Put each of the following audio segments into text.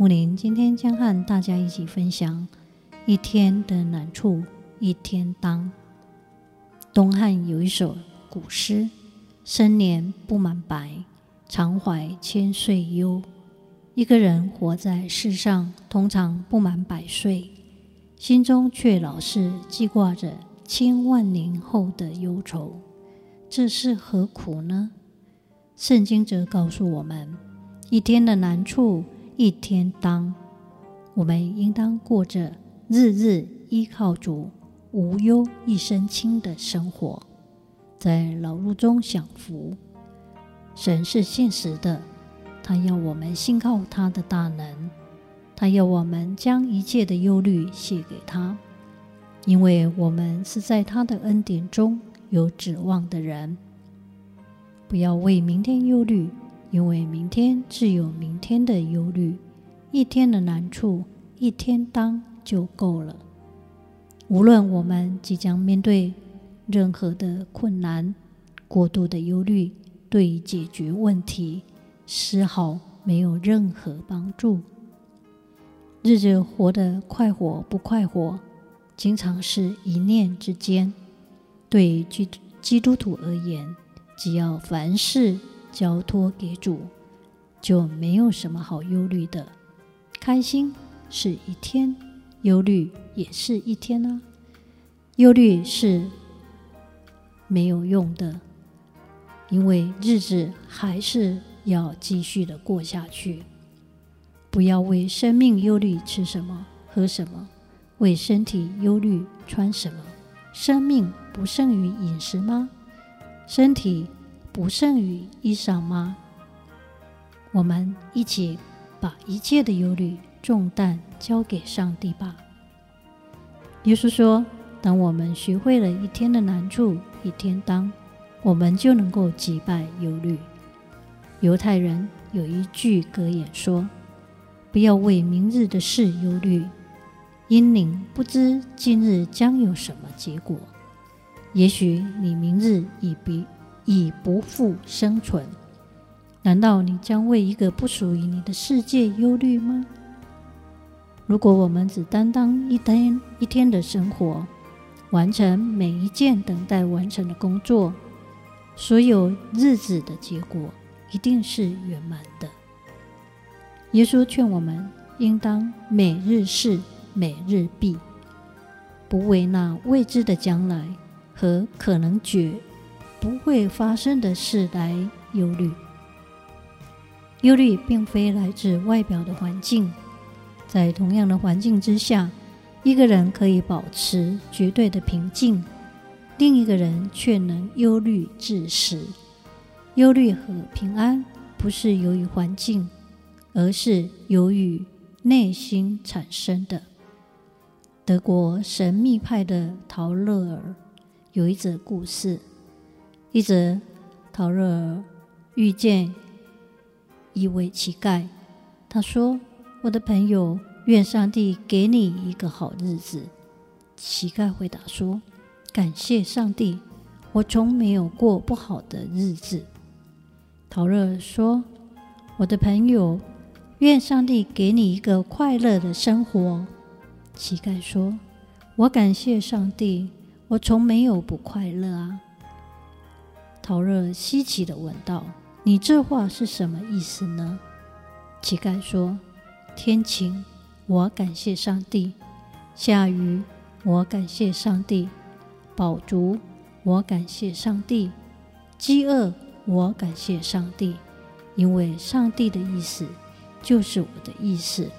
木林今天将和大家一起分享一天的难处一天当。东汉有一首古诗：“生年不满百，常怀千岁忧。”一个人活在世上，通常不满百岁，心中却老是记挂着千万年后的忧愁，这是何苦呢？圣经则告诉我们：一天的难处。一天当，我们应当过着日日依靠主、无忧一身轻的生活，在劳碌中享福。神是现实的，他要我们信靠他的大能，他要我们将一切的忧虑卸给他，因为我们是在他的恩典中有指望的人。不要为明天忧虑。因为明天自有明天的忧虑，一天的难处一天当就够了。无论我们即将面对任何的困难，过度的忧虑对解决问题丝毫没有任何帮助。日子活得快活不快活，经常是一念之间。对基基督徒而言，只要凡事。交托给主，就没有什么好忧虑的。开心是一天，忧虑也是一天啊。忧虑是没有用的，因为日子还是要继续的过下去。不要为生命忧虑吃什么、喝什么，为身体忧虑穿什么。生命不胜于饮食吗？身体。不胜于衣裳吗？我们一起把一切的忧虑重担交给上帝吧。耶稣说：“当我们学会了一天的难处一天当，我们就能够击败忧虑。”犹太人有一句格言说：“不要为明日的事忧虑，因您不知今日将有什么结果。也许你明日已比。”已不复生存，难道你将为一个不属于你的世界忧虑吗？如果我们只担当一天一天的生活，完成每一件等待完成的工作，所有日子的结果一定是圆满的。耶稣劝我们应当每日事每日毕，不为那未知的将来和可能绝。不会发生的事来忧虑。忧虑并非来自外表的环境，在同样的环境之下，一个人可以保持绝对的平静，另一个人却能忧虑致死。忧虑和平安不是由于环境，而是由于内心产生的。德国神秘派的陶乐尔有一则故事。一则，陶乐遇见一位乞丐。他说：“我的朋友，愿上帝给你一个好日子。”乞丐回答说：“感谢上帝，我从没有过不好的日子。”陶乐说：“我的朋友，愿上帝给你一个快乐的生活。”乞丐说：“我感谢上帝，我从没有不快乐啊。”陶乐稀奇地问道：“你这话是什么意思呢？”乞丐说：“天晴，我感谢上帝；下雨，我感谢上帝；饱足，我感谢上帝；饥饿，我感谢上帝。因为上帝的意思就是我的意思，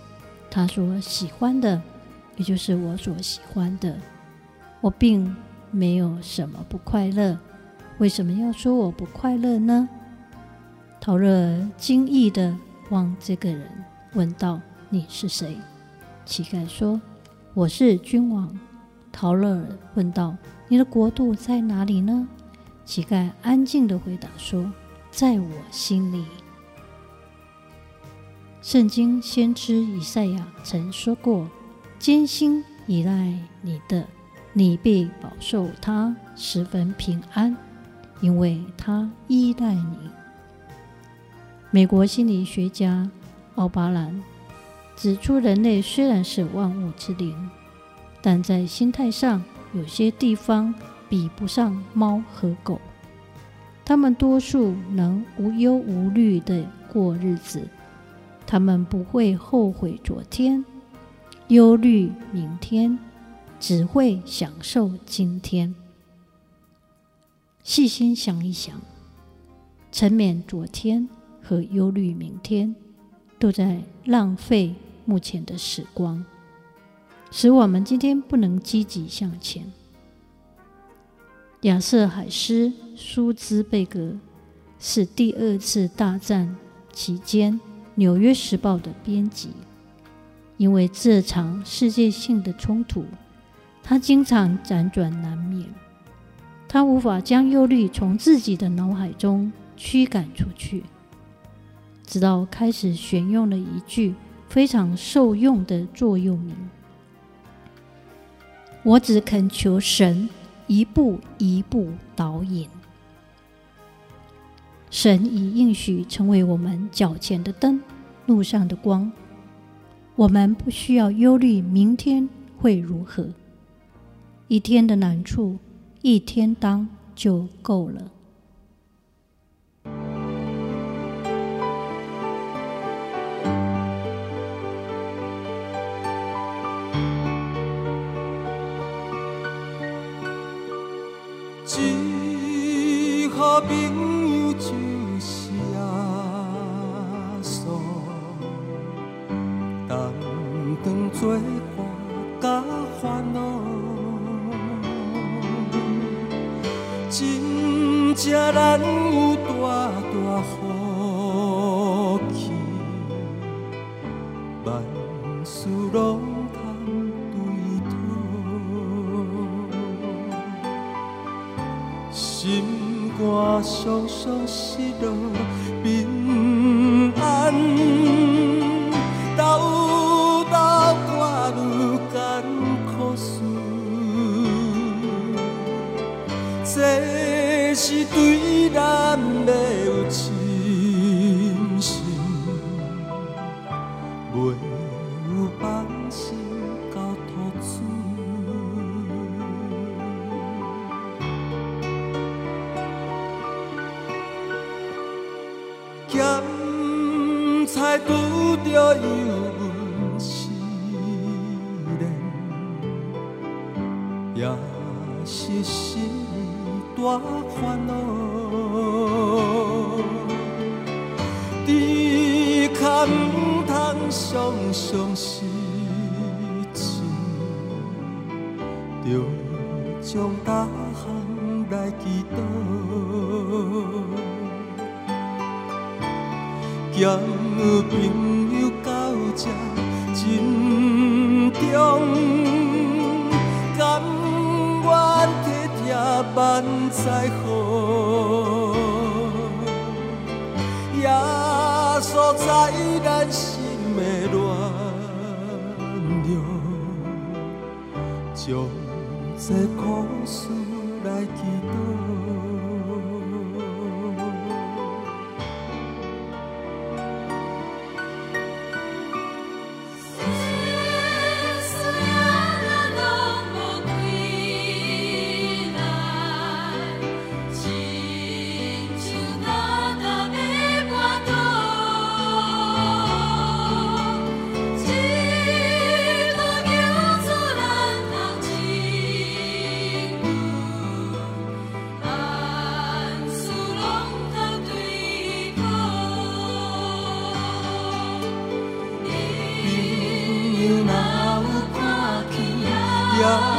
他所喜欢的也就是我所喜欢的。我并没有什么不快乐。”为什么要说我不快乐呢？陶乐惊异地望这个人，问道：“你是谁？”乞丐说：“我是君王。”陶乐尔问道：“你的国度在哪里呢？”乞丐安静地回答说：“在我心里。”圣经先知以赛亚曾说过：“坚心依赖你的，你必保守他十分平安，因为他依赖你。”美国心理学家奥巴兰指出，人类虽然是万物之灵。但在心态上，有些地方比不上猫和狗。他们多数能无忧无虑地过日子，他们不会后悔昨天，忧虑明天，只会享受今天。细心想一想，沉湎昨天和忧虑明天，都在浪费目前的时光。使我们今天不能积极向前。亚瑟·海斯·舒兹贝格是第二次大战期间《纽约时报》的编辑。因为这场世界性的冲突，他经常辗转难眠。他无法将忧虑从自己的脑海中驱赶出去，直到开始选用了一句非常受用的座右铭。我只恳求神一步一步导引，神已应许成为我们脚前的灯，路上的光。我们不需要忧虑明天会如何，一天的难处一天当就够了。一个朋友就是阿嫂，同当作才咱有大大福气，万事拢通对妥，心肝酸酸失落。咸菜拄着油温试炼，也是心大烦恼。只可唔通常常失志，着将大项来祈祷。交朋友到这珍重，甘愿体贴万载好，耶稣在咱心的暖流，将这苦事来祈祷。呀。